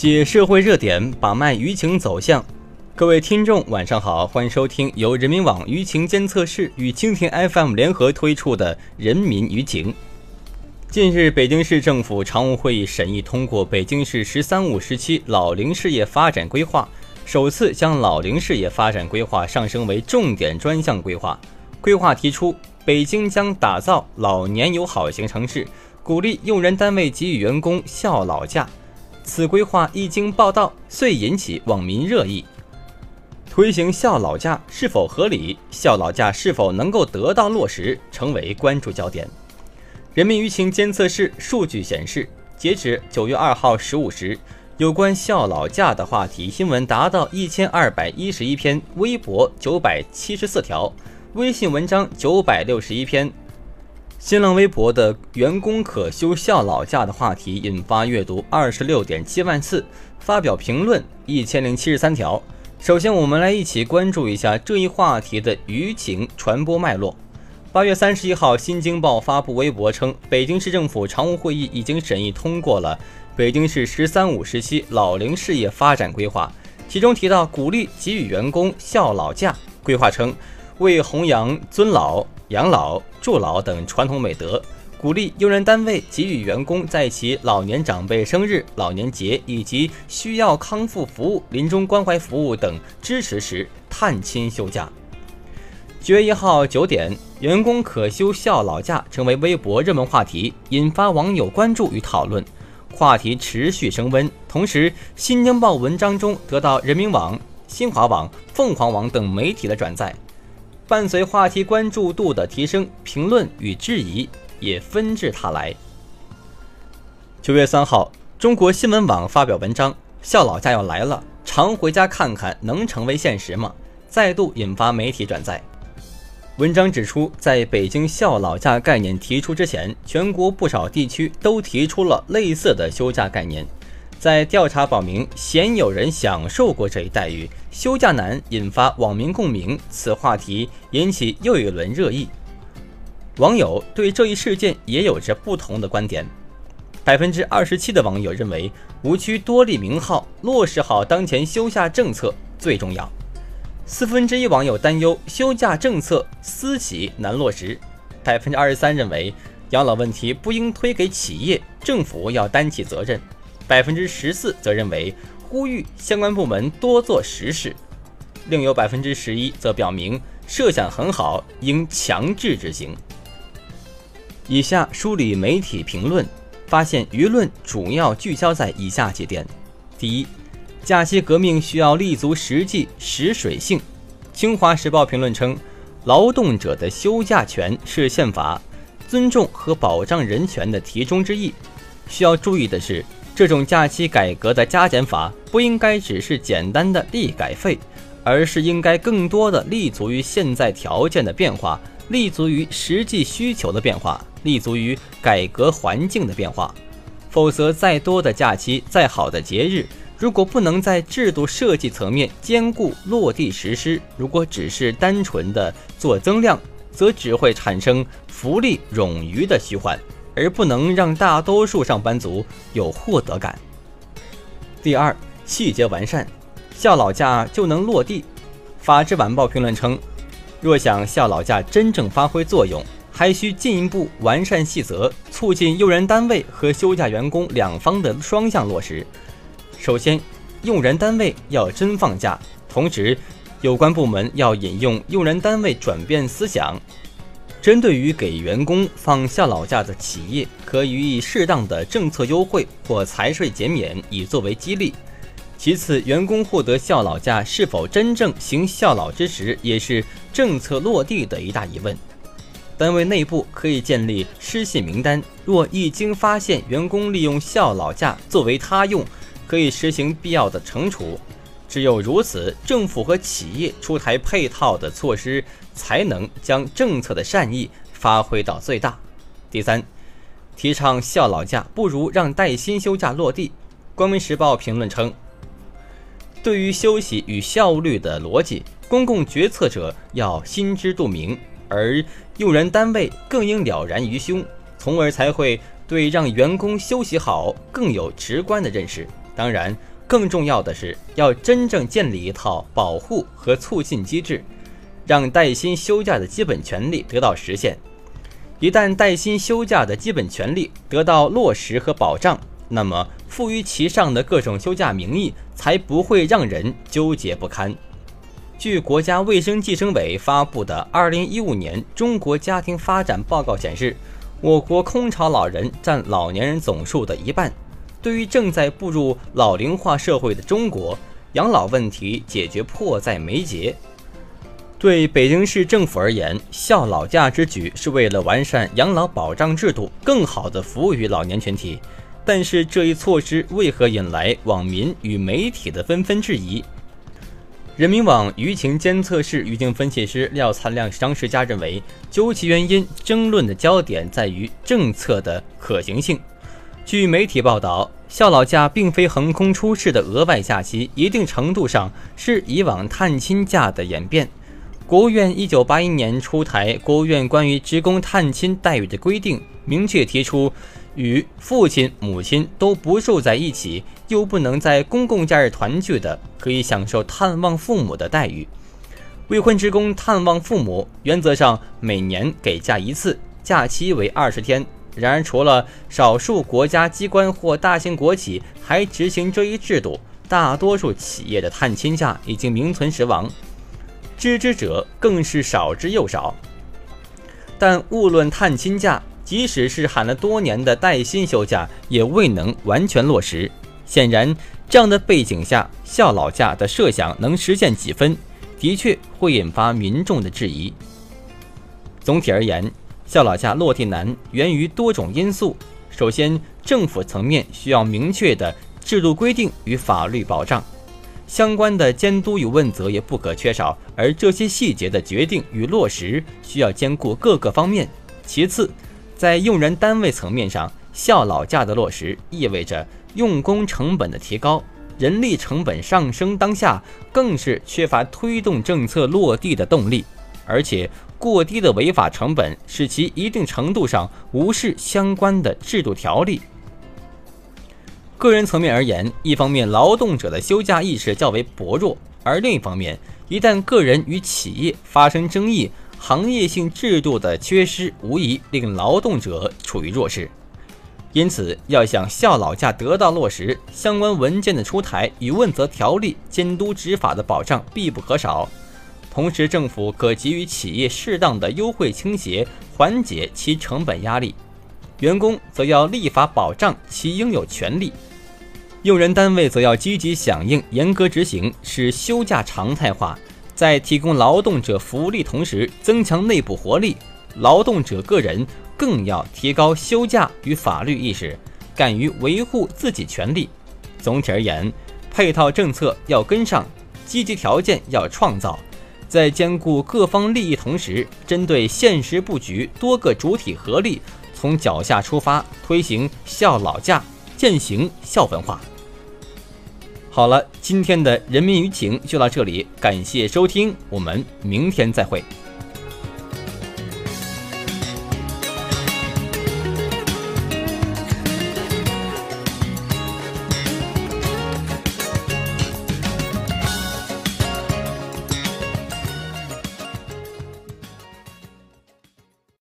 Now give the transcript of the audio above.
解社会热点，把脉舆情走向。各位听众，晚上好，欢迎收听由人民网舆情监测室与蜻蜓 FM 联合推出的《人民舆情》。近日，北京市政府常务会议审议通过北京市“十三五”时期老龄事业发展规划，首次将老龄事业发展规划上升为重点专项规划。规划提出，北京将打造老年友好型城市，鼓励用人单位给予员工孝老假。此规划一经报道，遂引起网民热议。推行孝老假是否合理？孝老假是否能够得到落实，成为关注焦点。人民舆情监测室数据显示，截止九月二号十五时，有关孝老假的话题新闻达到一千二百一十一篇，微博九百七十四条，微信文章九百六十一篇。新浪微博的员工可休孝老假的话题引发阅读二十六点七万次，发表评论一千零七十三条。首先，我们来一起关注一下这一话题的舆情传播脉络。八月三十一号，《新京报》发布微博称，北京市政府常务会议已经审议通过了北京市“十三五”时期老龄事业发展规划，其中提到鼓励给予员工孝老假。规划称，为弘扬尊老。养老、助老等传统美德，鼓励用人单位给予员工在其老年长辈生日、老年节以及需要康复服务、临终关怀服务等支持时探亲休假。九月一号九点，员工可休孝老假成为微博热门话题，引发网友关注与讨论，话题持续升温。同时，《新京报》文章中得到人民网、新华网、凤凰网等媒体的转载。伴随话题关注度的提升，评论与质疑也纷至沓来。九月三号，中国新闻网发表文章：“孝老假要来了，常回家看看能成为现实吗？”再度引发媒体转载。文章指出，在北京孝老假概念提出之前，全国不少地区都提出了类似的休假概念。在调查表明，鲜有人享受过这一待遇，休假难引发网民共鸣。此话题引起又一轮热议，网友对这一事件也有着不同的观点。百分之二十七的网友认为，无需多立名号，落实好当前休假政策最重要。四分之一网友担忧休假政策私企难落实。百分之二十三认为，养老问题不应推给企业，政府要担起责任。百分之十四则认为呼吁相关部门多做实事，另有百分之十一则表明设想很好，应强制执行。以下梳理媒体评论，发现舆论主要聚焦在以下几点：第一，假期革命需要立足实际实水性。清华时报评论称，劳动者的休假权是宪法尊重和保障人权的题中之意。需要注意的是。这种假期改革的加减法不应该只是简单的立改费，而是应该更多的立足于现在条件的变化，立足于实际需求的变化，立足于改革环境的变化。否则，再多的假期，再好的节日，如果不能在制度设计层面兼顾落地实施，如果只是单纯的做增量，则只会产生福利冗余的虚幻。而不能让大多数上班族有获得感。第二，细节完善，孝老假就能落地。法制晚报评论称，若想孝老假真正发挥作用，还需进一步完善细则，促进用人单位和休假员工两方的双向落实。首先，用人单位要真放假，同时，有关部门要引用用人单位转变思想。针对于给员工放孝老假的企业，可予以适当的政策优惠或财税减免，以作为激励。其次，员工获得孝老假是否真正行孝老之实，也是政策落地的一大疑问。单位内部可以建立失信名单，若一经发现员工利用孝老假作为他用，可以实行必要的惩处。只有如此，政府和企业出台配套的措施，才能将政策的善意发挥到最大。第三，提倡孝老假不如让带薪休假落地。光明时报评论称，对于休息与效率的逻辑，公共决策者要心知肚明，而用人单位更应了然于胸，从而才会对让员工休息好更有直观的认识。当然，更重要的是要真正建立一套保护和促进机制，让带薪休假的基本权利得到实现。一旦带薪休假的基本权利得到落实和保障，那么附于其上的各种休假名义才不会让人纠结不堪。据国家卫生计生委发布的《二零一五年中国家庭发展报告》显示，我国空巢老人占老年人总数的一半。对于正在步入老龄化社会的中国，养老问题解决迫在眉睫。对北京市政府而言，孝老假之举是为了完善养老保障制度，更好地服务于老年群体。但是，这一措施为何引来网民与媒体的纷纷质疑？人民网舆情监测室舆情分析师廖灿亮商世家认为，究其原因，争论的焦点在于政策的可行性。据媒体报道，孝老假并非横空出世的额外假期，一定程度上是以往探亲假的演变。国务院一九八一年出台《国务院关于职工探亲待遇的规定》，明确提出。与父亲、母亲都不住在一起，又不能在公共假日团聚的，可以享受探望父母的待遇。未婚职工探望父母，原则上每年给假一次，假期为二十天。然而，除了少数国家机关或大型国企还执行这一制度，大多数企业的探亲假已经名存实亡，知之者更是少之又少。但勿论探亲假。即使是喊了多年的带薪休假，也未能完全落实。显然，这样的背景下，孝老假的设想能实现几分，的确会引发民众的质疑。总体而言，孝老假落地难源于多种因素。首先，政府层面需要明确的制度规定与法律保障，相关的监督与问责也不可缺少。而这些细节的决定与落实，需要兼顾各个方面。其次，在用人单位层面上，孝老假的落实意味着用工成本的提高，人力成本上升，当下更是缺乏推动政策落地的动力，而且过低的违法成本使其一定程度上无视相关的制度条例。个人层面而言，一方面劳动者的休假意识较为薄弱，而另一方面，一旦个人与企业发生争议，行业性制度的缺失，无疑令劳动者处于弱势。因此，要想孝老假得到落实，相关文件的出台与问责条例、监督执法的保障必不可少。同时，政府可给予企业适当的优惠倾斜，缓解其成本压力；员工则要立法保障其应有权利；用人单位则要积极响应，严格执行，使休假常态化。在提供劳动者福利同时，增强内部活力。劳动者个人更要提高休假与法律意识，敢于维护自己权利。总体而言，配套政策要跟上，积极条件要创造，在兼顾各方利益同时，针对现实布局，多个主体合力，从脚下出发，推行孝老假，践行孝文化。好了，今天的人民舆情就到这里，感谢收听，我们明天再会。